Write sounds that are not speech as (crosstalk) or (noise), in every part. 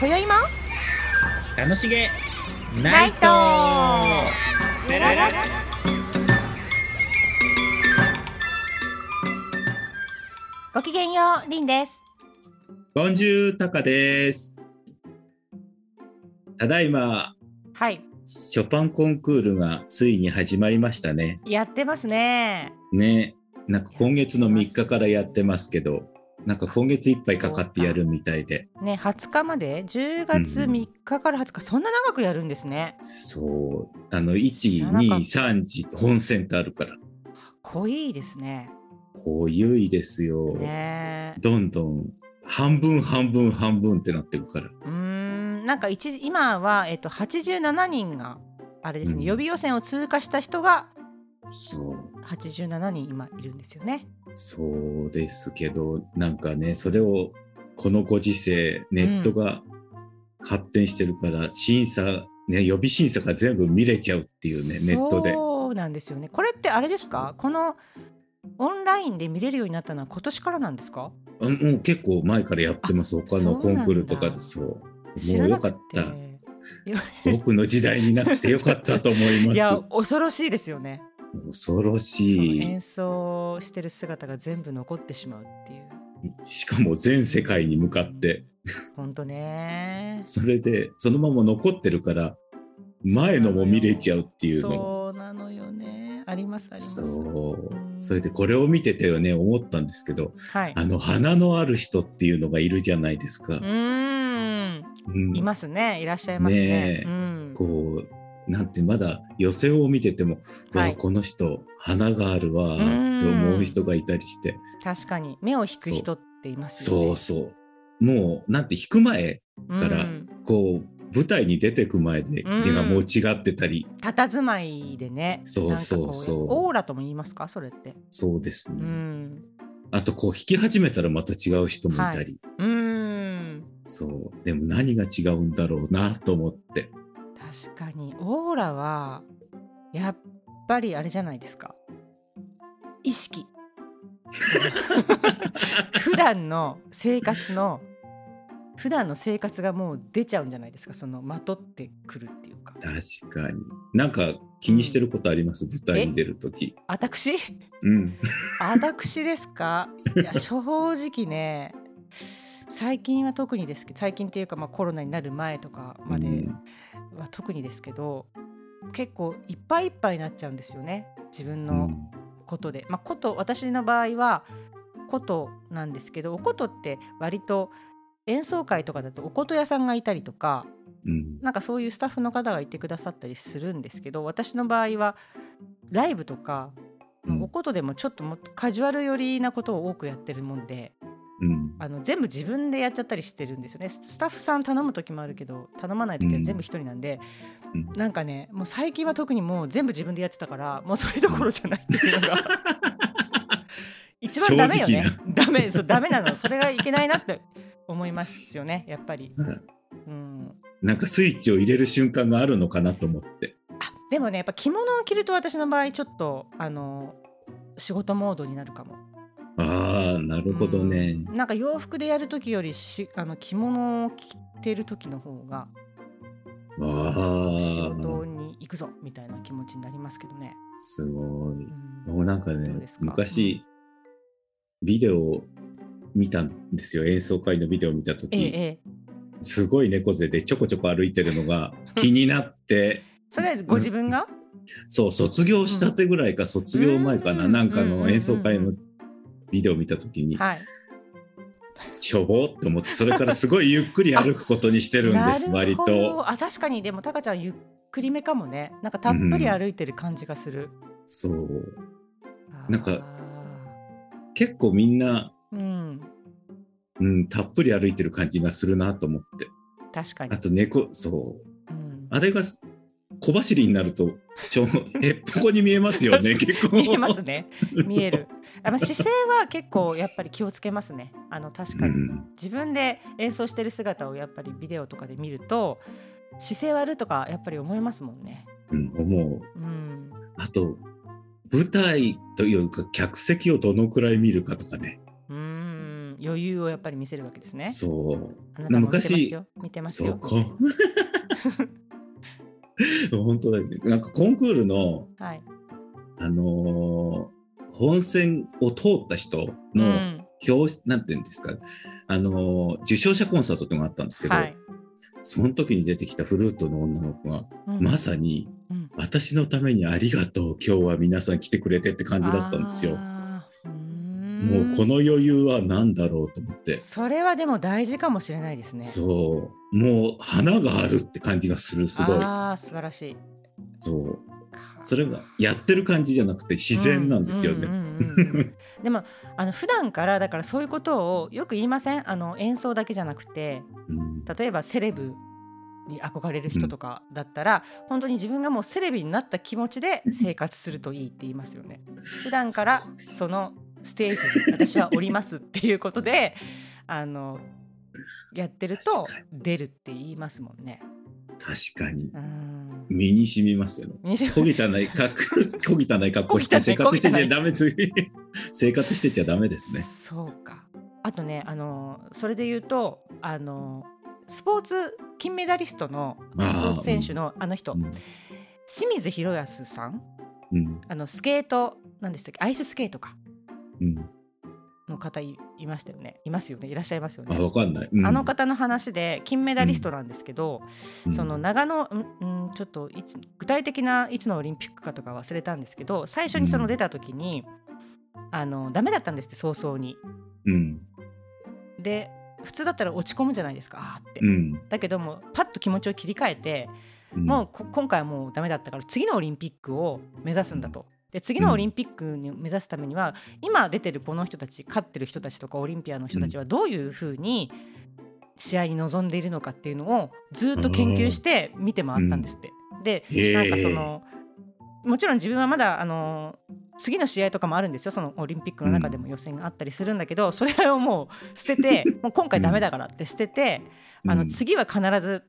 今宵も？楽しげ。ナイト。ごきげんようりんです。ボンジュータカです。ただいま。はい。ショパンコンクールがついに始まりましたね。やってますね。ね。なんか今月の3日からやってますけどなんか今月いっぱいかかってやるみたいで。ね20日まで？10月うん。3日から20日、そんな長くやるんですね。そう。あの知らなかった。123時本線ってあるから。濃いですね。濃ゆいですよ、ね。どんどん半分半分半分ってなってくから。うーん。なんか一時今は、えっと、87人があれですね、うん。予備予選を通過した人がそう。87人今いるんですよね。そうですけど、なんかね、それをこのご時世、ネットが発展してるから、審査、ね、予備審査が全部見れちゃうっていうね、ネットで。そうなんですよね。これってあれですか？このオンラインで見れるようになったのは今年からなんですか？あもう結構前からやってます、あ他のコンクールとかでそう。知もうよかった。(laughs) 僕の時代になくてよかったと思いまいやす。恐ろしいですよね。恐ろしい演。奏してる姿が全部残ってしまうっていう。しかも全世界に向かって、本当ね。(laughs) それでそのまま残ってるから、前のも見れちゃうっていうのがそうなのよね。ありますあります。そううんそれでこれを見ててよね思ったんですけどはい。あの鼻のある人っていうのがいるじゃないですかう。ーん。うんいますね。いらっしゃいますね。ねえうん。こうなんてまだ予選を見てても、わはい。あこの人鼻があるわん。って思う人がいたりして。確かに。目を引く人っていますよね。そうそう。もうなんて弾く前からうん。こう舞台に出てく前でうん。目がもう違ってたり、佇まいでね。そうそうそう。オーラとも言いますか？それって。そうですうね、ん。あとこう弾き始めたらまた違う人もいたり、うーん。そう。でも何が違うんだろうなと思って。確かにオーラはやっぱりあれじゃないですか。意識。(laughs) 普段の生活の普段の生活がもう出ちゃうんじゃないですかそのまとってくるっていうか確かに。なんか気にしてることあります、舞台に出るとき。私？うん。(laughs) 私ですか？いや正直ね最近は特にですけど最近っていうかまあコロナになる前とかまでうん。は特にですけど、結構いっぱいいっぱいになっちゃうんですよね自分うのん。ことで。まあ、こと私の場合はことなんですけどおことって割と演奏会とかだとおこと屋さんがいたりとかうん。なんかそういうスタッフの方がいてくださったりするんですけど私の場合はライブとか、おことでもちょっともっとカジュアル寄りなことを多くやってるもんでうん。あの全部自分でやっちゃったりしてるんですよね。ススタッフさん頼む時もあるけど頼まない時は全部一人なんで、うん。なんかねもう最近は特にもう全部自分でやってたからもうそれどころじゃないっていうのが一番ダメよね。ダメそうダメなの。それがいけないなって思いますよねやっぱり。うん。なんかスイッチを入れる瞬間があるのかなと思って。あでもねやっぱ着物を着ると私の場合ちょっとあの仕事モードになるかも。ああ、なるほどね。うん。なんか洋服でやる時よりしあの着物を着てる時の方があ仕あ、事に行くぞみたいな気持ちになりますけどね。すごい。うん。もうなんかね昔、ビデオを見たんですよ。演奏会のビデオを見たとき、ええええ、すごい猫背でちょこちょこ歩いてるのが気になって、(laughs) それはご自分が、そう、卒業したてぐらいか、卒業前かな、うん。なんかうんうんうんの演奏会のビデオを見たときに、はい。しょぼって思って、それからすごいゆっくり歩くことにしてるんです、割と。どあ確かにでもタカちゃんゆっくりめかもねなんかたっぷり歩いてる感じがする。そう。あーなんか結構みんな、うんうん、たっぷり歩いてる感じがするなと思って。確かにあ。と猫、そう。うんあれが小走りになると、ちょ、へっぽこに見えますよね、結構。見えますね。(laughs) 見える。あまあ姿勢は結構やっぱり気をつけますね。あの確。かに、うん。自分で演奏してる姿をやっぱりビデオとかで見ると姿勢悪とかやっぱり思いますもんね。うん、思う。うん。あと、舞台というか、客席をどのくらい見るかとかね。うん。余裕をやっぱり見せるわけですね。そう。昔よ。見てますよ。そうこ (laughs) 本当だよね。なんかコンクールの、はい。あのー本選を通った人うのん表、なんていうんですか、あのー受賞者コンサートってのがあったんですけど、はい。その時に出てきたフルートの女の子が、うんまさにうん私のためにありがとう、今日は皆さん来てくれてって感じだったんですよ。もうこの余裕は何だろうと思って。それはでも大事かもしれないですね。そう。もう花があるって感じがする、すごい。ああ素晴らしい。そう。それがやってる感じじゃなくて自然なんですよね。うんうんうんうんでもあの普段からだからそういうことをよく言いません？あの演奏だけじゃなくてうん例えばセレブに憧れる人とかだったら、本当に自分がもうセレブになった気持ちで生活するといいって言いますよね。普段からそのステージに私はおりますっていうことで (laughs) あのやってると出るって言いますもんね。確かに。うん。身に染みますよね。西小汚い格 (laughs) 小汚い格好して生活してちゃダメです。(laughs) 生活してちゃダメですね。そうか。あとね、あのそれで言うと、あのスポーツ金メダリストのスポーツ選手のあの人、うん。清水宏保さん、うん。あのスケートなんでしたっけ、アイススケートか。うん、の方いいましたよね。いますよね。いらっしゃいますよあね。わかんない。うんあの方の話で金メダリストなんですけど、うんその長野、うんうん、ちょっといつ具体的ないつのオリンピックかとか忘れたんですけど最初にその出た時に、あのダメだったんですって早々に。うんで普通だったら落ち込むじゃないですかあーって、うんだけどもパッと気持ちを切り替えて、うんもうこ今回はもうダメだったから次のオリンピックを目指すんだと。で次のオリンピックに目指すためには、今出てるこの人たち勝ってる人たちとかオリンピアの人たちはどういうふうに試合に臨んでいるのかっていうのをずっと研究して見て回ったんですって。でへえなんかそのもちろん自分はまだあの次の試合とかもあるんですよ。そのオリンピックの中でも予選があったりするんだけど、それをもう捨てて (laughs) もう今回ダメだからって捨てて、あの次は必ず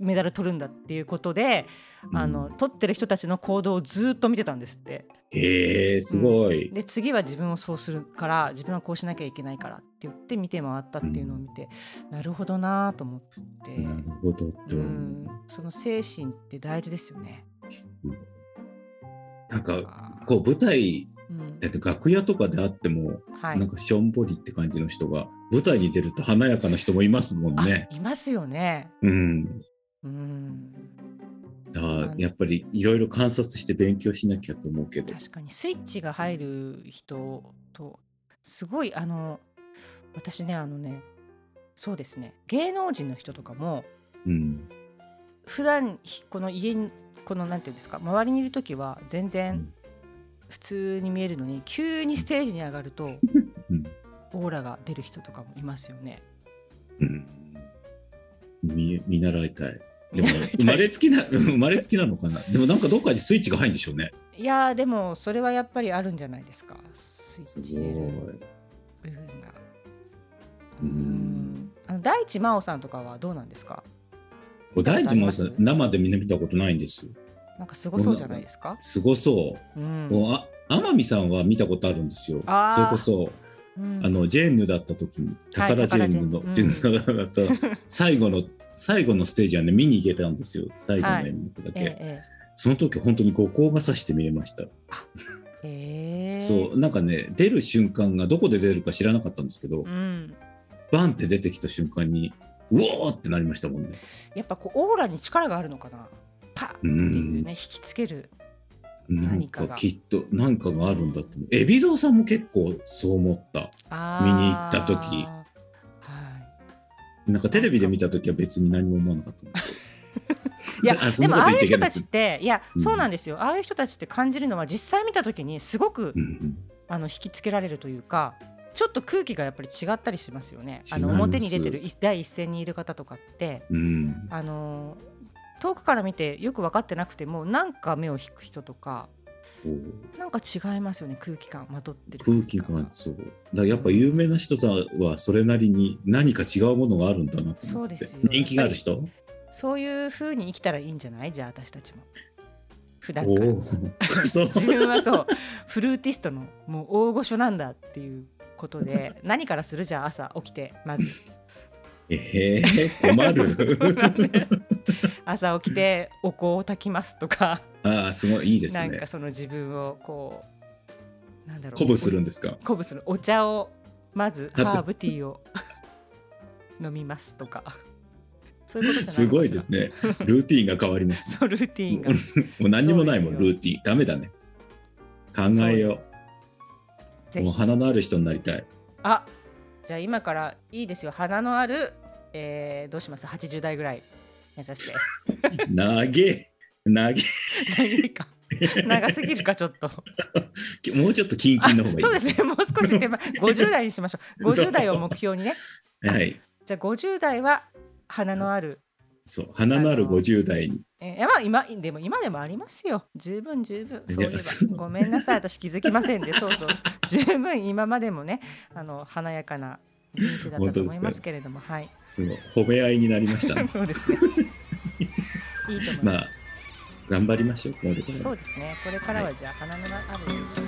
メダル取るんだっていうことで、あの取ってる人たちの行動をずっと見てたんですってへえすごい。で次は自分をそうするから自分はこうしなきゃいけないからって言って見て回ったっていうのを見て、なるほどなと思って、なるほどってう。ん、その精神って大事ですよね。なんかこう舞台うんだって楽屋とかであっても、はいなんかしょんぼりって感じの人が舞台に出ると華やかな人もいますもんね。あいますよね。うん。うん、だからやっぱりいろいろ観察して勉強しなきゃと思うけど。確かにスイッチが入る人とすごいあの私ねあのねそうですね芸能人の人とかもうん。普段ひこの家にこのなんていうんですか周りにいる時は全う然ん普通に見えるのに急にステージに上がるとうんオーラが出る人とかもいますよね。うん見見習いたい。でも生まれつきな生まれつきなのかな。でもなんかどっかにスイッチが入るんでしょうね。いやーでもそれはやっぱりあるんじゃないですかスイすッチ。部分が。ううんんあの大地真央さんとかはどうなんですか？大地もさあります？生で見たことないんですよ。なんかすごそうじゃないですか、すごそう。うんもうあ天海さんは見たことあるんですよ。それこそ、うん。あのジェーンヌだった時にタカラジェーンヌの、タカラジジェーンヌだった (laughs) 最後の最後のステージはね見に行けたんですよ。最後の演目だけ、ええその時本当に五光がさして見えました、(laughs) ええ。そうなんかね出る瞬間がどこで出るか知らなかったんですけど、うん、バンって出てきた瞬間にうおーってなりましたもんね。やっぱこうオーラに力があるのかな。パッっていうね引きつけるなん何かきっと何かがあるんだと思う。海老蔵さんも結構そう思った。見に行った時。はい。なんかテレビで見た時は別に何も思わなかった (laughs) いや (laughs) でもああいう人たちって。いや、うん。そうなんですよ。ああいう人たちって感じるのは実際見た時にすごく、うんあの引きつけられるというかちょっと空気がやっぱり違ったりしますよね。あの表に出てるい第一線にいる方とかって。うんうん。あの遠くから見てよく分かってなくてもなんか目を引く人とかなんか違いますよね空気感まとってる。空気感そう。だやっぱ有名な人はそれなりに何か違うものがあるんだなと思って。そうですよ人気がある人？そういう風に生きたらいいんじゃない？じゃあ私たちも。普段おから (laughs) 自分はそう。フルーティストのもう大御所なんだっていうことで何からする？じゃあ朝起きてまず。えー、困る (laughs) 朝起きてお香を焚きますとか。ああすごいいいですね。なんかその自分をこうなんだろう。鼓舞するんですか？鼓舞する。お茶をまずハーブティーを飲みますとか。そういうことすごいですね。ルーティンが変わります (laughs) そうルーティーンが。もう (laughs) 何にもないもんルーティン。ダメだね。考えよう。もう花のある人になりたい。あじゃあ今からいいですよ。花のある、えーどうします？80代ぐらい目指して。長え長え長すぎるかちょっと。(laughs) もうちょっとキンキンの方がいい。そうですね。もう少し手間50代にしましょう。(laughs) そう。50代を目標にね。はい。じゃあ50代は花のある。そう。花のある50代に。えやまあ今でも今でもありますよ。十分十分。そういえば。ごめんなさい。私気づきませんでそうそう。十分今までもねあの華やかな人生だったと思いますけれどもはい。その褒め合いになりましたね。(laughs) そうですね。いいと思います、まあ頑張りましょうそうですね。これからはじゃあ花のある